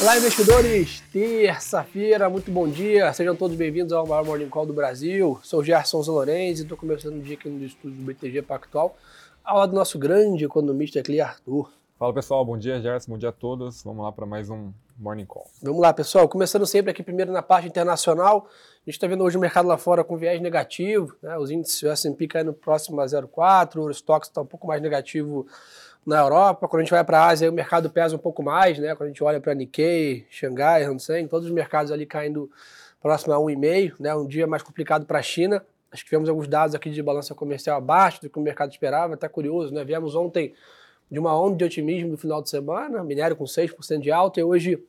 Olá, investidores! Terça-feira, muito bom dia. Sejam todos bem-vindos ao maior Morning Call do Brasil. Sou Gerson Zanorenzi e estou começando o dia aqui no estúdio do BTG Pactual, ao lado do nosso grande economista aqui, Arthur. Fala pessoal, bom dia Gerson, bom dia a todos. Vamos lá para mais um Morning Call. Vamos lá, pessoal. Começando sempre aqui primeiro na parte internacional. A gente está vendo hoje o mercado lá fora com viés negativo, né? os índices S&P caindo próximo a 0,4, o Stoxx está um pouco mais negativo na Europa. Quando a gente vai para a Ásia, o mercado pesa um pouco mais, né? Quando a gente olha para Nikkei, Xangai, Hang Seng, todos os mercados ali caindo próximo a 1,5, né? Um dia mais complicado para a China. Acho que tivemos alguns dados aqui de balança comercial abaixo do que o mercado esperava, até curioso, né? Viemos ontem de uma onda de otimismo no final de semana, minério com 6% de alta, e hoje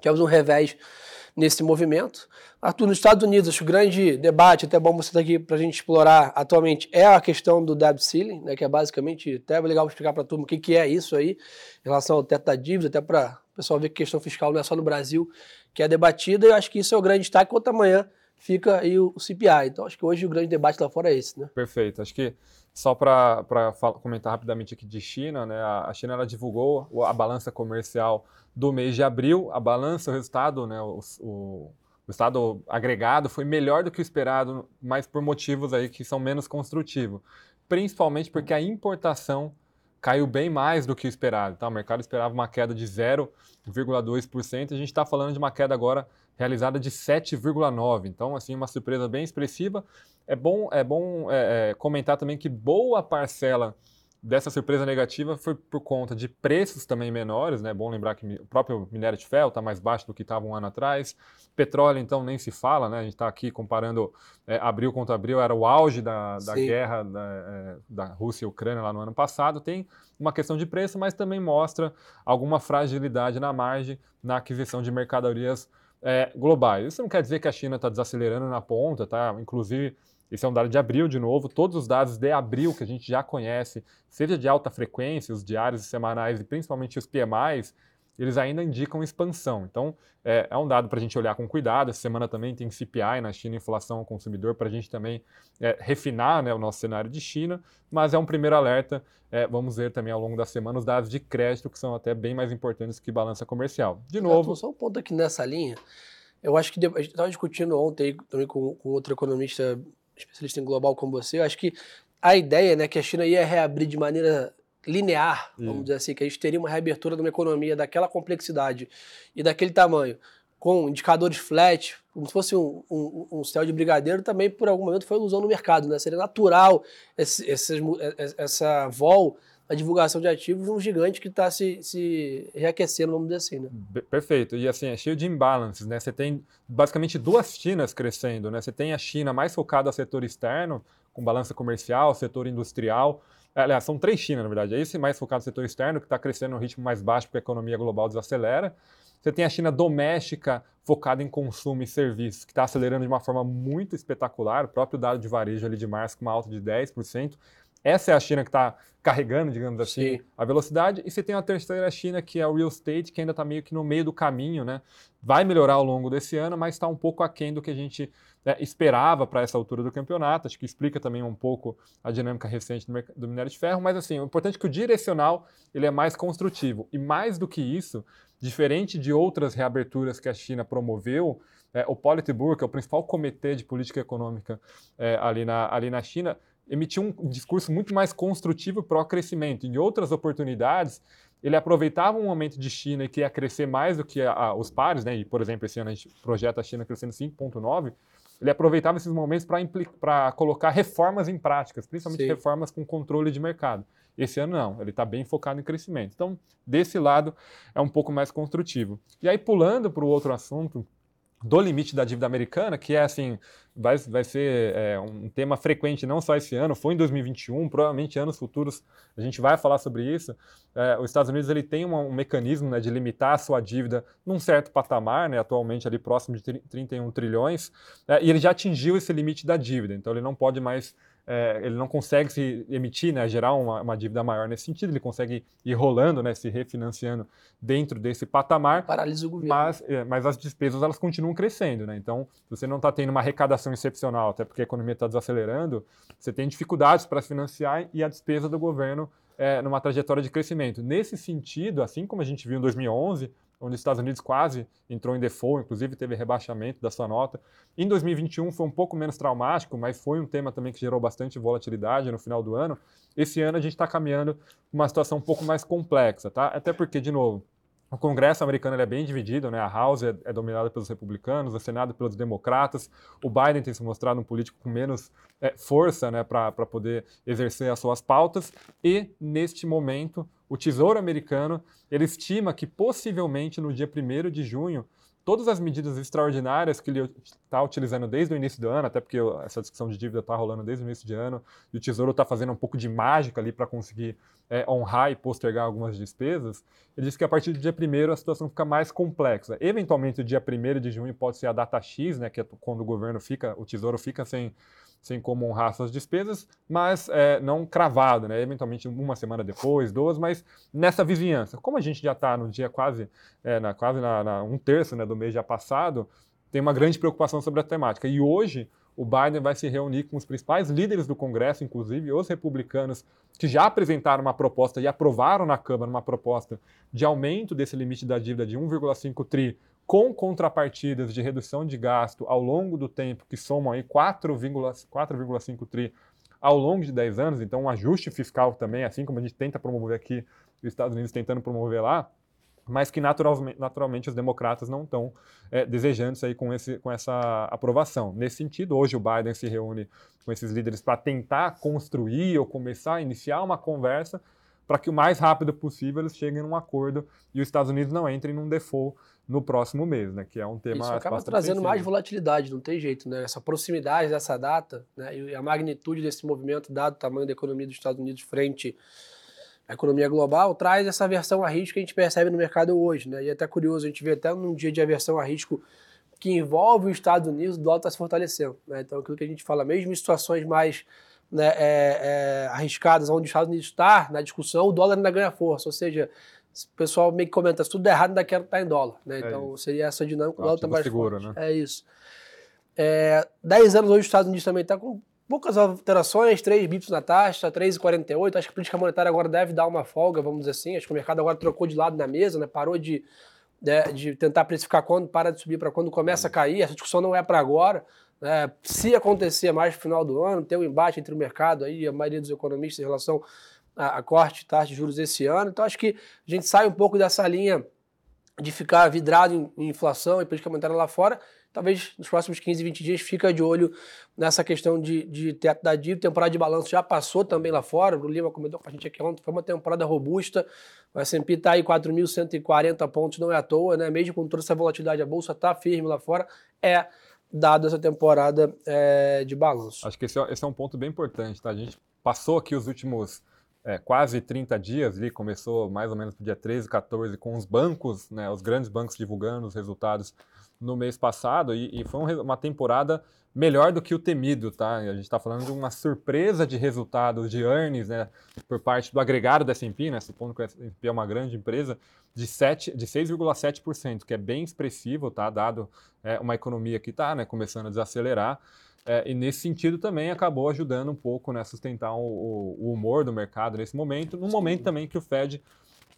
tivemos um revés nesse movimento. Arthur, nos Estados Unidos, acho que o grande debate, até bom você estar aqui para a gente explorar atualmente, é a questão do debt ceiling, né, que é basicamente, até é legal explicar para a turma o que, que é isso aí, em relação ao teto da dívida, até para o pessoal ver que questão fiscal não é só no Brasil que é debatida, e eu acho que isso é o grande destaque, enquanto amanhã fica aí o CPI. Então, acho que hoje o grande debate lá fora é esse, né? Perfeito. Acho que só para comentar rapidamente aqui de China, né? A China ela divulgou a balança comercial do mês de abril. A balança, o resultado, né? O, o, o estado agregado foi melhor do que o esperado, mas por motivos aí que são menos construtivos. Principalmente porque a importação caiu bem mais do que o esperado. Tá? O mercado esperava uma queda de 0,2%, a gente está falando de uma queda agora realizada de 7,9%. Então, assim, uma surpresa bem expressiva. É bom, é bom é, é, comentar também que boa parcela dessa surpresa negativa foi por conta de preços também menores, né? É bom lembrar que o próprio minério de ferro está mais baixo do que estava um ano atrás. Petróleo, então, nem se fala, né? A gente está aqui comparando é, abril contra abril, era o auge da, da guerra da, é, da Rússia e Ucrânia lá no ano passado. Tem uma questão de preço, mas também mostra alguma fragilidade na margem na aquisição de mercadorias é, globais. Isso não quer dizer que a China está desacelerando na ponta, tá? Inclusive, esse é um dado de abril de novo. Todos os dados de abril que a gente já conhece, seja de alta frequência, os diários e semanais e principalmente os PMIs, eles ainda indicam expansão. Então, é, é um dado para a gente olhar com cuidado. Essa semana também tem CPI na China, inflação ao consumidor, para a gente também é, refinar né, o nosso cenário de China. Mas é um primeiro alerta. É, vamos ver também ao longo da semana os dados de crédito, que são até bem mais importantes que balança comercial. De novo. Só um ponto aqui nessa linha. Eu acho que a gente estava discutindo ontem também com, com outro economista especialista em global como você. Eu acho que a ideia, né, que a China ia reabrir de maneira linear, vamos dizer assim, que a gente teria uma reabertura de uma economia daquela complexidade e daquele tamanho, com indicadores flat, como se fosse um, um, um céu de brigadeiro, também por algum momento foi ilusão no mercado, né? Seria natural esse, esse, essa vol a divulgação de ativos de um gigante que está se, se reaquecendo, vamos dizer assim. Né? Perfeito. E assim, é cheio de imbalances, né? Você tem basicamente duas Chinas crescendo, né? Você tem a China mais focada no setor externo, com balança comercial, setor industrial, Aliás, são três Chinas, na verdade. É esse mais focado no setor externo, que está crescendo no ritmo mais baixo porque a economia global desacelera. Você tem a China doméstica, focada em consumo e serviços, que está acelerando de uma forma muito espetacular. O próprio dado de varejo ali de março, com uma alta de 10%. Essa é a China que está carregando, digamos assim, Sim. a velocidade. E você tem a terceira China, que é o real estate, que ainda está meio que no meio do caminho, né? Vai melhorar ao longo desse ano, mas está um pouco aquém do que a gente né, esperava para essa altura do campeonato. Acho que explica também um pouco a dinâmica recente do, minério de ferro. Mas assim, o importante é que o direcional ele é mais construtivo. E mais do que isso, diferente de outras reaberturas que a China promoveu, é, o Politburo, que é o principal comitê de política econômica é, ali, na, ali na China, emitiu um discurso muito mais construtivo para o crescimento. Em outras oportunidades, ele aproveitava um momento de China que ia crescer mais do que a, a, os pares, né? e, por exemplo, esse ano a gente projeta a China crescendo 5,9%, ele aproveitava esses momentos para colocar reformas em práticas, principalmente Sim. reformas com controle de mercado. Esse ano não, ele está bem focado em crescimento. Então, desse lado, é um pouco mais construtivo. E aí, pulando para o outro assunto, do limite da dívida americana, que é assim, vai, vai ser é, um tema frequente não só esse ano, foi em 2021, provavelmente anos futuros a gente vai falar sobre isso. É, os Estados Unidos ele tem um, um mecanismo né, de limitar a sua dívida num certo patamar, né, atualmente ali próximo de 31 trilhões, é, e ele já atingiu esse limite da dívida, então ele não pode mais é, ele não consegue se emitir, né, gerar uma, uma, dívida maior nesse sentido, ele consegue ir rolando, né, se refinanciando dentro desse patamar. Paralisa o governo. Mas, é, mas as despesas elas continuam crescendo, né? Então, se você não está tendo uma arrecadação excepcional, até porque a economia está desacelerando, você tem dificuldades para financiar e a despesa do governo é, numa trajetória de crescimento. Nesse sentido, assim como a gente viu em 2011, onde os Estados Unidos quase entrou em default, inclusive teve rebaixamento da sua nota. Em 2021 foi um pouco menos traumático, mas foi um tema também que gerou bastante volatilidade no final do ano. Esse ano a gente está caminhando uma situação um pouco mais complexa, tá? Até porque, de novo, o Congresso americano é bem dividido, né? A House é, é, dominada pelos republicanos, o Senado pelos democratas. O Biden tem se mostrado um político com menos é, força, né, para poder exercer as suas pautas. E neste momento, o Tesouro americano ele estima que possivelmente no dia 1 de junho todas as medidas extraordinárias que ele está utilizando desde o início do ano, até porque essa discussão de dívida está rolando desde o início de ano, e o Tesouro está fazendo um pouco de mágica ali para conseguir é, honrar e postergar algumas despesas, ele disse que a partir do dia 1 a situação fica mais complexa. Eventualmente, o dia 1 de junho pode ser a data X, né, que é quando o governo fica, o Tesouro fica sem sem como honrar suas despesas, mas é, não cravado, né? eventualmente uma semana depois, duas, mas nessa vizinhança. Como a gente já está no dia quase, é, na, quase na, na, um terço né, do mês já passado, tem uma grande preocupação sobre a temática. E hoje o Biden vai se reunir com os principais líderes do Congresso, inclusive os republicanos, que já apresentaram uma proposta e aprovaram na Câmara uma proposta de aumento desse limite da dívida de 1,5 tri com contrapartidas de redução de gasto ao longo do tempo, que somam aí 4,5 tri ao longo de 10 anos, então um ajuste fiscal também, assim como a gente tenta promover aqui, os Estados Unidos tentando promover lá, mas que naturalmente, naturalmente os democratas não estão é, desejando aí com, esse, com essa aprovação. Nesse sentido, hoje o Biden se reúne com esses líderes para tentar construir ou começar a iniciar uma conversa para que o mais rápido possível eles cheguem num acordo e os Estados Unidos não entrem num default no próximo mês, né? Que é um tema Isso acaba trazendo sensível. mais volatilidade, não tem jeito, né? Essa proximidade dessa data, né? E a magnitude desse movimento, dado o tamanho da economia dos Estados Unidos frente à economia global, traz essa aversão a risco que a gente percebe no mercado hoje, né? E é até curioso, a gente vê até num dia de aversão a risco que envolve os Estados Unidos, o dólar está se fortalecendo, né? Então, aquilo que a gente fala, mesmo em situações mais né, é, é, arriscadas, onde os Estados Unidos está na discussão, o dólar ainda ganha força, ou seja, o pessoal meio que comenta, se tudo der errado, ainda quero estar em dólar. Né? É então seria essa dinâmica, o dólar está mais seguro, forte. Né? É isso. É, 10 anos hoje os Estados Unidos também está com poucas alterações, 3 bips na taxa, 3,48. Acho que a política monetária agora deve dar uma folga, vamos dizer assim. Acho que o mercado agora trocou de lado na mesa, né? parou de, de, né, de tentar precificar quando para de subir para quando começa a cair. Essa discussão não é para agora. Né? Se acontecer mais no final do ano, ter um embate entre o mercado aí, a maioria dos economistas em relação a, a corte taxa de juros esse ano. Então acho que a gente sai um pouco dessa linha de ficar vidrado em, em inflação e política monetária lá fora. Talvez nos próximos 15, 20 dias fica de olho nessa questão de, de teto da dívida. Temporada de balanço já passou também lá fora. O Lima comentou com a gente aqui ontem. Foi uma temporada robusta. O S&P está aí 4.140 pontos, não é à toa, né? Mesmo com toda essa volatilidade, a bolsa está firme lá fora. É dado essa temporada é, de balanço. Acho que esse é, esse é um ponto bem importante, tá? A gente passou aqui os últimos é, quase 30 dias, ali, começou mais ou menos no dia 13, 14, com os bancos, né, os grandes bancos divulgando os resultados no mês passado, e, e foi um, uma temporada melhor do que o temido, tá? A gente está falando de uma surpresa de resultados de earnings, né, por parte do agregado da S&P, né, supondo que a S&P é uma grande empresa, de, 7, de 6,7%, que é bem expressivo, tá? Dado é, uma economia que está né, começando a desacelerar. É, e nesse sentido também acabou ajudando um pouco né, a sustentar o, o, humor do mercado nesse momento, no momento também que o Fed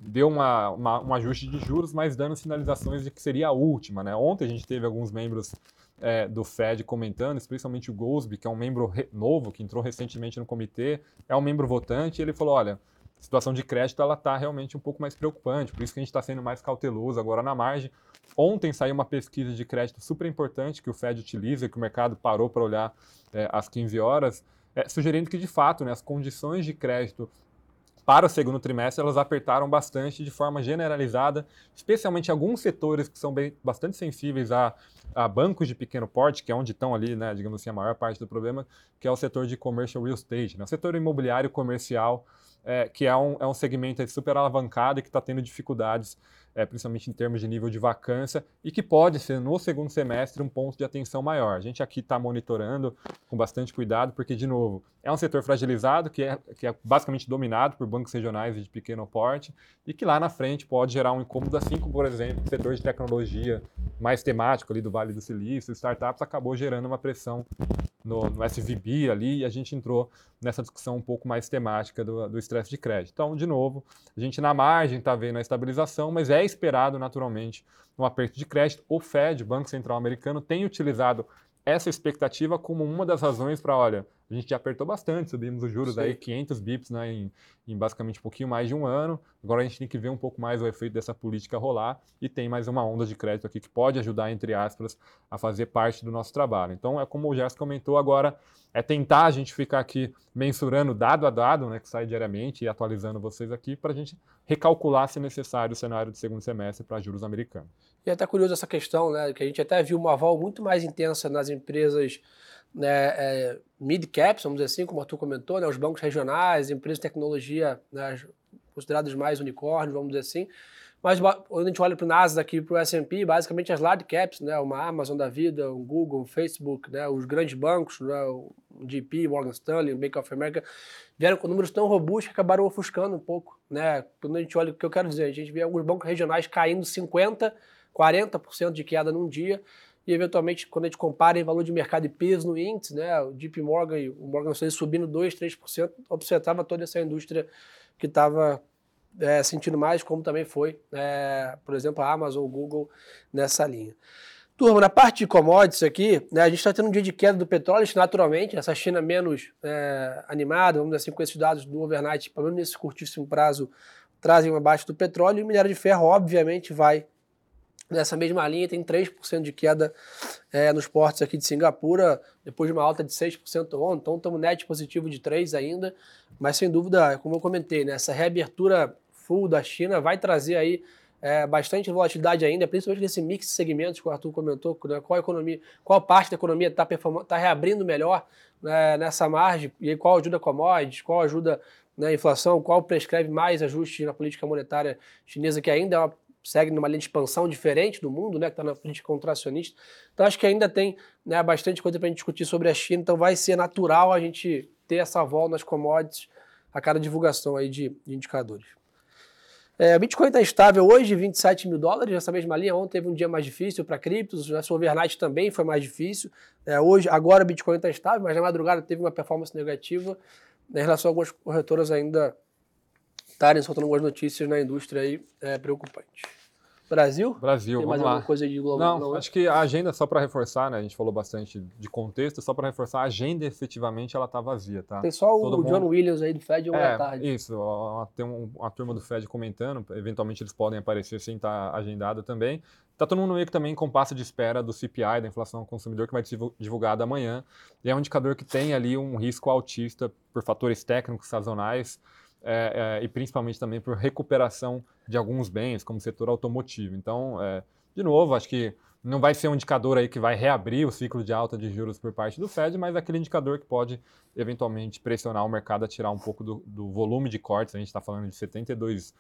deu uma, uma, um ajuste de juros, mas dando sinalizações de que seria a última. Né? Ontem a gente teve alguns membros é, do Fed comentando, especialmente o Goldsby, que é um membro novo, que entrou recentemente no comitê, é um membro votante, e ele falou, olha, a situação de crédito ela está realmente um pouco mais preocupante, por isso que a gente está sendo mais cauteloso agora na margem. Ontem saiu uma pesquisa de crédito super importante que o Fed utiliza, que o mercado parou para olhar é, às 15 horas, é, sugerindo que, de fato, né, as condições de crédito para o segundo trimestre elas apertaram bastante de forma generalizada, especialmente alguns setores que são bem, bastante sensíveis a, a, bancos de pequeno porte, que é onde estão ali, né, digamos assim, a maior parte do problema, que é o setor de commercial real estate, né, o setor imobiliário comercial, é, que é um, é um segmento super alavancado e que está tendo dificuldades, é, principalmente em termos de nível de vacância, e que pode ser no segundo semestre um ponto de atenção maior. A gente aqui está monitorando com bastante cuidado, porque, de novo, é um setor fragilizado, que é, que é basicamente dominado por bancos regionais de pequeno porte, e que lá na frente pode gerar um incômodo, assim como, por exemplo, o setor de tecnologia mais temático ali do Vale do Silício, startups, acabou gerando uma pressão no, no SVB ali, e a gente entrou nessa discussão um pouco mais temática do estresse de crédito. Então, de novo, a gente na margem está vendo a estabilização, mas é esperado naturalmente um aperto de crédito. O Fed, Banco Central Americano, tem utilizado essa expectativa como uma das razões para, olha, a gente já apertou bastante, subimos os juros Sim. aí 500 bips né, em, em, basicamente um pouquinho mais de um ano. Agora a gente tem que ver um pouco mais o efeito dessa política rolar e tem mais uma onda de crédito aqui que pode ajudar, entre aspas, a fazer parte do nosso trabalho. Então é como o Jéssica comentou agora, é tentar a gente ficar aqui mensurando dado a dado, né, que sai diariamente e atualizando vocês aqui para a gente recalcular se necessário o cenário do segundo semestre para juros americanos. E é até curioso essa questão, né, que a gente até viu uma aval muito mais intensa nas empresas né, é, mid-caps, vamos dizer assim, como o Arthur comentou, né, os bancos regionais, empresas de tecnologia né, consideradas mais unicórnios, vamos dizer assim. Mas quando a gente olha para o Nasdaq e para o S&P, basicamente as large caps, né, uma Amazon da vida, o Google, o Facebook, né, os grandes bancos, né, o GP, Morgan Stanley, o Bank of America, vieram com números tão robustos que acabaram ofuscando um pouco. Né? Quando a gente olha o que eu quero dizer, a gente vê alguns bancos regionais caindo 50%, 40% de queda num dia, e eventualmente quando a gente compara em valor de mercado e peso no índice, né, o JP Morgan e o Morgan Stanley subindo 2, 3%, observava toda essa indústria que estava é, sentindo mais, como também foi, é, por exemplo, a Amazon, o Google nessa linha. Turma, na parte de commodities aqui, né, a gente está tendo um dia de queda do petróleo, naturalmente, essa China menos é, animada, vamos dizer assim, com esses dados do overnight, pelo menos nesse curtíssimo prazo, trazem uma baixa do petróleo, e o minério de ferro, obviamente, vai Nessa mesma linha, tem 3% de queda é, nos portos aqui de Singapura, depois de uma alta de 6% ontem. Então, estamos net positivo de 3% ainda. Mas, sem dúvida, como eu comentei, né, essa reabertura full da China vai trazer aí é, bastante volatilidade ainda, principalmente nesse mix de segmentos que o Arthur comentou, né, qual economia, qual parte da economia está tá reabrindo melhor né, nessa margem, e qual ajuda a commodities, qual ajuda né, inflação, qual prescreve mais ajustes na política monetária chinesa, que ainda é uma segue numa linha de expansão diferente do mundo, né, que está na frente contracionista. Então acho que ainda tem né, bastante coisa para a gente discutir sobre a China, então vai ser natural a gente ter essa volta nas commodities a cada divulgação aí de, de indicadores. É, Bitcoin está estável hoje, 27 mil dólares, nessa mesma linha. Ontem teve um dia mais difícil para criptos, o overnight também foi mais difícil. É, hoje, agora o Bitcoin está estável, mas na madrugada teve uma performance negativa né, em relação a algumas corretoras ainda estarem soltando algumas notícias na indústria aí é, preocupantes. Brasil? Brasil, Tem mais vamos alguma coisa de global? Não, não acho que a agenda, só para reforçar, né? A gente falou bastante de contexto, só para reforçar, a agenda efetivamente ela tá vazia, tá? Tem só Todo o mundo... John Williams aí do Fed uma é, tarde. Isso, tem uma turma do Fed comentando, eventualmente eles podem aparecer sem estar tá agendado também. Tá todo mundo meio que também com passo de espera do CPI, da inflação ao consumidor, que vai ser divulgado amanhã. E é um indicador que tem ali um risco altista por fatores técnicos sazonais é, é, e principalmente também por recuperação de alguns bens, como o setor automotivo. Então, é, de novo, acho que não vai ser um indicador aí que vai reabrir o ciclo de alta de juros por parte do Fed, mas aquele indicador que pode eventualmente pressionar o mercado a tirar um pouco do, do volume de cortes. A gente está falando de 72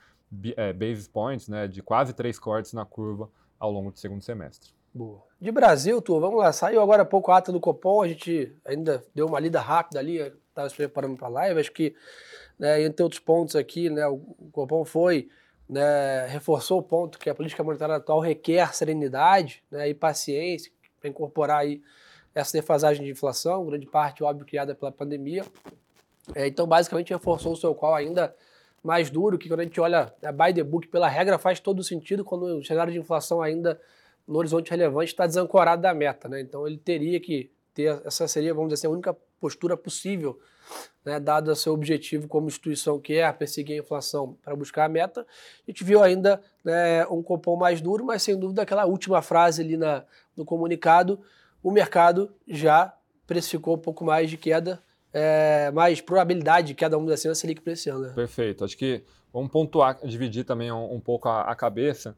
é, basis points, né, de quase três cortes na curva ao longo do segundo semestre. Boa. De Brasil, tu, vamos lá. Saiu agora há pouco a ata do Copom, a gente ainda deu uma lida rápida ali, estava se preparando para a live. Acho que né, entre outros pontos aqui, né, o Copom foi, né, reforçou o ponto que a política monetária atual requer serenidade né, e paciência para incorporar aí essa defasagem de inflação, grande parte, óbvio, criada pela pandemia. É, então, basicamente, reforçou o seu qual ainda mais duro, que quando a gente olha né, by the book, pela regra, faz todo sentido quando o cenário de inflação ainda no horizonte relevante está desancorado da meta. Né? Então, ele teria que ter, essa seria, vamos dizer assim, a única postura possível né, dado seu objetivo como instituição que é perseguir a inflação para buscar a meta. A gente viu ainda né, um cupom mais duro, mas sem dúvida aquela última frase ali na, no comunicado, o mercado já precificou um pouco mais de queda, é, mais probabilidade de queda, vamos dizer assim, na Selic para esse ano. Né? Perfeito. Acho que vamos pontuar, dividir também um, um pouco a, a cabeça.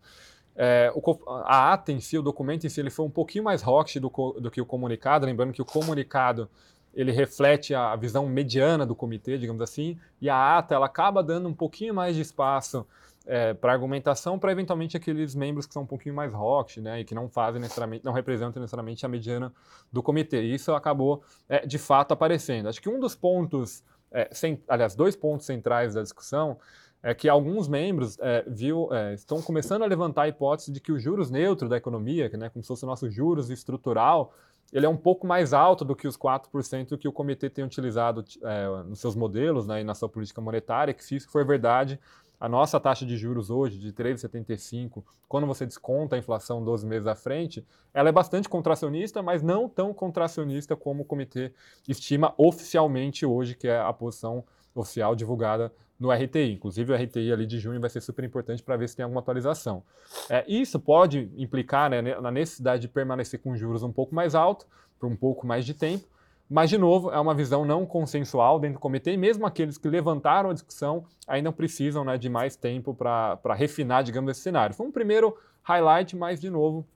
É, o, a ata em si, o documento em si, ele foi um pouquinho mais rock do, do que o comunicado, lembrando que o comunicado ele reflete a visão mediana do comitê, digamos assim, e a ata ela acaba dando um pouquinho mais de espaço é, para argumentação para eventualmente aqueles membros que são um pouquinho mais rock, né, e que não fazem necessariamente, não representam necessariamente a mediana do comitê. E isso acabou é, de fato aparecendo. Acho que um dos pontos, é, aliás, dois pontos centrais da discussão é que alguns membros é, viu, é, estão começando a levantar a hipótese de que o juros neutro da economia, que, né, como se fosse o nosso juros estrutural, ele é um pouco mais alto do que os 4% que o comitê tem utilizado é, nos seus modelos né, e na sua política monetária, que se isso for verdade, a nossa taxa de juros hoje, de 3,75, quando você desconta a inflação 12 meses à frente, ela é bastante contracionista, mas não tão contracionista como o comitê estima oficialmente hoje, que é a posição oficial divulgada no RTI. Inclusive, o RTI ali de junho vai ser super importante para ver se tem alguma atualização. É, isso pode implicar né, na necessidade de permanecer com juros um pouco mais alto, por um pouco mais de tempo, mas, de novo, é uma visão não consensual dentro do comitê, e mesmo aqueles que levantaram a discussão ainda precisam né, de mais tempo para refinar, digamos, esse cenário. Foi um primeiro highlight, mas, de novo,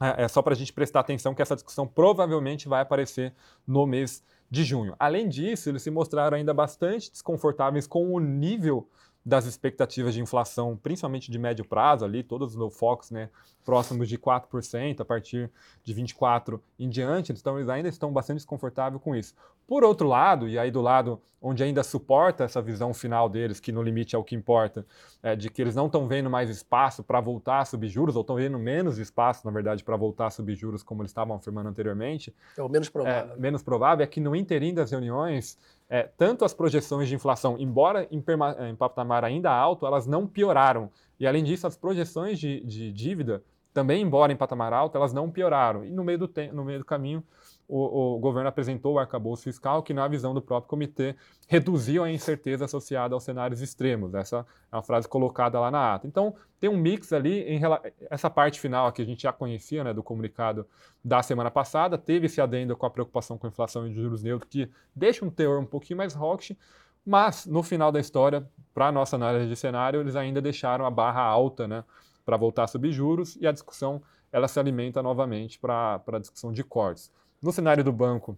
é, é só para a gente prestar atenção que essa discussão provavelmente vai aparecer no mês de junho. Além disso, eles se mostraram ainda bastante desconfortáveis com o nível das expectativas de inflação, principalmente de médio prazo, ali, todos no Fox, né, próximos de 4%, a partir de 24% em diante, então eles ainda estão bastante desconfortáveis com isso. Por outro lado, e aí do lado onde ainda suporta essa visão final deles, que no limite é o que importa, é de que eles não estão vendo mais espaço para voltar a subir juros, ou estão vendo menos espaço, na verdade, para voltar a subir juros, como eles estavam afirmando anteriormente. É o menos provável. É, menos provável é que no interim das reuniões, é, tanto as projeções de inflação, embora em, em patamar ainda alto, elas não pioraram. E além disso, as projeções de, de dívida, também embora em patamar alto, elas não pioraram. E no meio do, no meio do caminho, o, o, governo apresentou o arcabouço fiscal, que, na visão do próprio comitê, reduziu a incerteza associada aos cenários extremos. Essa é uma frase colocada lá na ata. Então, tem um mix ali, em essa parte final que a gente já conhecia né, do comunicado da semana passada, teve esse adendo com a preocupação com a inflação e juros neutros, que deixa um teor um pouquinho mais rock, mas no final da história, para a nossa análise de cenário, eles ainda deixaram a barra alta né, para voltar a subir juros e a discussão ela se alimenta novamente para a discussão de cortes. No cenário do banco,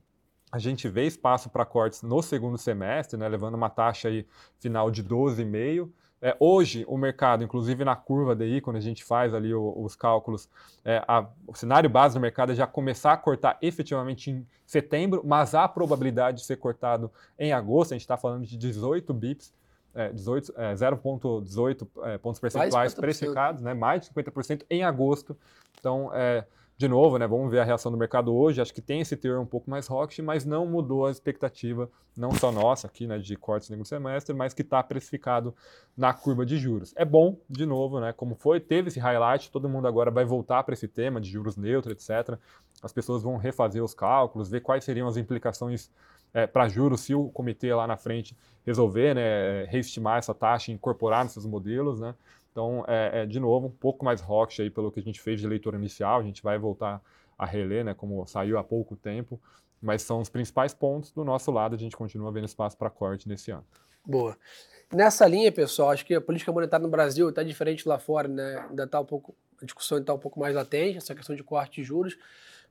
a gente vê espaço para cortes no segundo semestre, né, levando uma taxa aí final de 12,5%. É, hoje, o mercado, inclusive na curva DI, quando a gente faz ali o, os cálculos, é, a, o cenário base do mercado é já começar a cortar efetivamente em setembro, mas há a probabilidade de ser cortado em agosto, a gente está falando de 18 bips, é, 0,18 é, é, pontos percentuais precificados, né, mais de 50% em agosto. Então, é, de novo, né, vamos ver a reação do mercado hoje. Acho que tem esse teor um pouco mais rock, mas não mudou a expectativa, não só nossa aqui, né, de cortes no semestre, mas que está precificado na curva de juros. É bom, de novo, né, como foi, teve esse highlight, todo mundo agora vai voltar para esse tema de juros neutros, etc. As pessoas vão refazer os cálculos, ver quais seriam as implicações é, para juros se o comitê lá na frente resolver né, reestimar essa taxa incorporar nesses modelos, né? Então, é, é, de novo, um pouco mais rock aí pelo que a gente fez de leitura inicial, a gente vai voltar a reler, né, como saiu há pouco tempo, mas são os principais pontos do nosso lado, a gente continua vendo espaço para corte nesse ano. Boa. Nessa linha, pessoal, acho que a política monetária no Brasil está diferente lá fora, né? Ainda está um pouco, a discussão está um pouco mais latente, essa questão de corte de juros.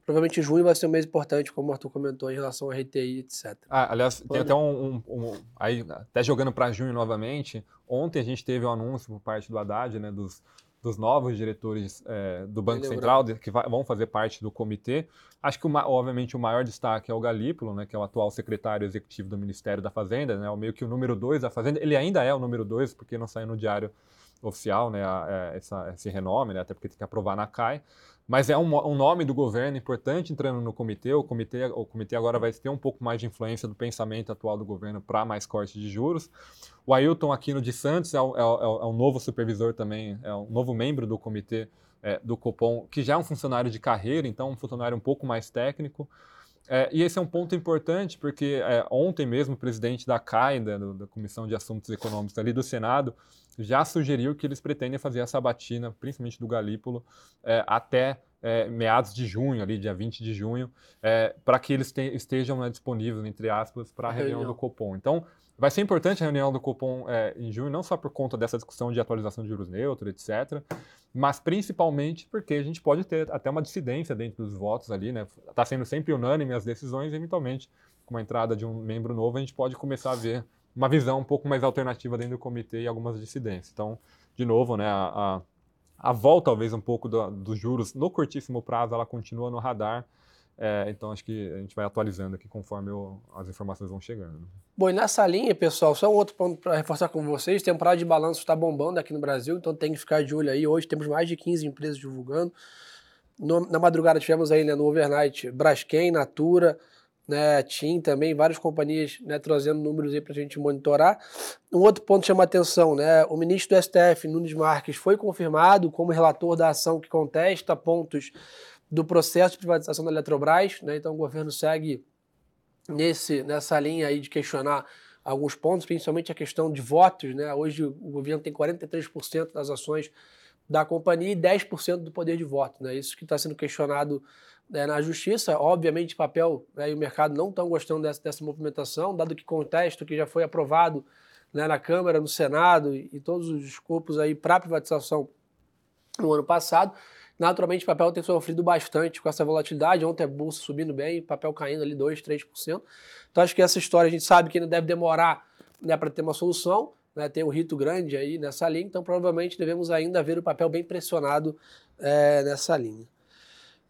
Provavelmente junho vai ser um mês importante, como o Arthur comentou, em relação ao RTI, etc. Ah, aliás, tem até um, um, um, Aí, até jogando para junho novamente, ontem a gente teve um anúncio por parte do Haddad, né, dos, dos novos diretores é, do Banco Central, que vai, vão fazer parte do comitê. Acho que, obviamente, o maior destaque é o Galípolo, né, que é o atual secretário executivo do Ministério da Fazenda, né, o meio que o número dois da Fazenda. Ele ainda é o número dois, porque não saiu no diário oficial, né, a, a, é, essa, esse renome, né, até porque tem que aprovar na CAI. Mas é um, um, nome do governo importante entrando no comitê. O comitê, o comitê agora vai ter um pouco mais de influência do pensamento atual do governo para mais corte de juros. O Ailton Aquino de Santos é, o, é, é, um novo supervisor também, é um novo membro do comitê é, do Copom, que já é um funcionário de carreira, então um funcionário um pouco mais técnico. É, e esse é um ponto importante, porque é, ontem mesmo o presidente da CAI, da, da, Comissão de Assuntos Econômicos ali do Senado, já sugeriu que eles pretendem fazer essa batina, principalmente do Galípolo, é, até é, meados de junho, ali, dia 20 de junho, é, para que eles te, estejam né, disponíveis, entre aspas, para a reunião, reunião do Copom. Então, vai ser importante a reunião do Copom é, em junho, não só por conta dessa discussão de atualização de juros neutros, etc., mas principalmente porque a gente pode ter até uma dissidência dentro dos votos ali, né? Está sendo sempre unânime as decisões, e eventualmente, com a entrada de um membro novo, a gente pode começar a ver uma visão um pouco mais alternativa dentro do comitê e algumas dissidências. Então, de novo, né, a, a, a volta, talvez, um pouco do, dos juros no curtíssimo prazo, ela continua no radar, é, então acho que a gente vai atualizando aqui conforme as informações vão chegando. Bom, e nessa linha, pessoal, só um outro ponto para reforçar com vocês: temporada de balanço está bombando aqui no Brasil, então tem que ficar de olho aí. Hoje temos mais de 15 empresas divulgando. No, na madrugada tivemos aí né, no overnight Braskem, Natura, né, TIM também, várias companhias né, trazendo números aí para a gente monitorar. Um outro ponto chama atenção, né, o ministro do STF, Nunes Marques, foi confirmado como relator da ação que contesta pontos do processo de privatização da Eletrobras, né, então o governo segue nesse, nessa linha aí de questionar alguns pontos, principalmente a questão de votos, né, hoje o governo tem 43% das ações da companhia e 10% do poder de voto, né, isso que está sendo questionado né, na justiça. Obviamente, papel né, e o mercado não estão gostando dessa, dessa movimentação, dado que contexto que já foi aprovado né, na Câmara, no Senado e, e todos os escopos aí para privatização no ano passado. Naturalmente, o papel tem sofrido bastante com essa volatilidade. Ontem a bolsa subindo bem, papel caindo ali 2%, 3%. Então, acho que essa história a gente sabe que ainda deve demorar né, para ter uma solução. Né, tem um rito grande aí nessa linha, então provavelmente devemos ainda ver o papel bem pressionado é, nessa linha.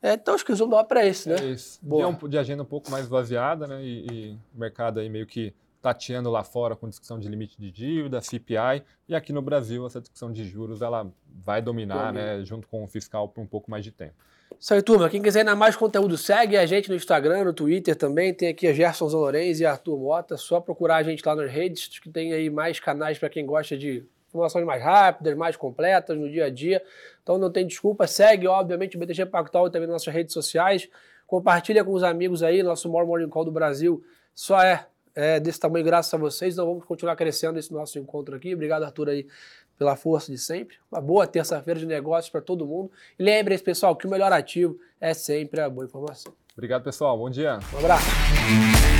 É, então acho que o resumo dá para esse, né? É isso. Dia um, de agenda um pouco mais vaziada, né? E, e, o mercado aí meio que tateando lá fora com discussão de limite de dívida, CPI, e aqui no Brasil essa discussão de juros ela vai dominar, né? Junto com o fiscal por um pouco mais de tempo. Isso aí, turma. Quem quiser ainda mais conteúdo, segue a gente no Instagram, no Twitter também. Tem aqui a Gerson Zalorenz e Arthur Mota. Só procurar a gente lá nas redes, que tem aí mais canais para quem gosta de informações mais rápidas, mais completas no dia a dia. Então não tem desculpa, segue obviamente o BTG Pactual também nas nossas redes sociais, compartilha com os amigos aí, nosso More Morning Call do Brasil só é, é desse tamanho graças a vocês, então vamos continuar crescendo esse nosso encontro aqui. Obrigado Arthur aí pela força de sempre. Uma boa terça-feira de negócios para todo mundo. E lembre-se, pessoal, que o melhor ativo é sempre a boa informação. Obrigado, pessoal. Bom dia. Um abraço.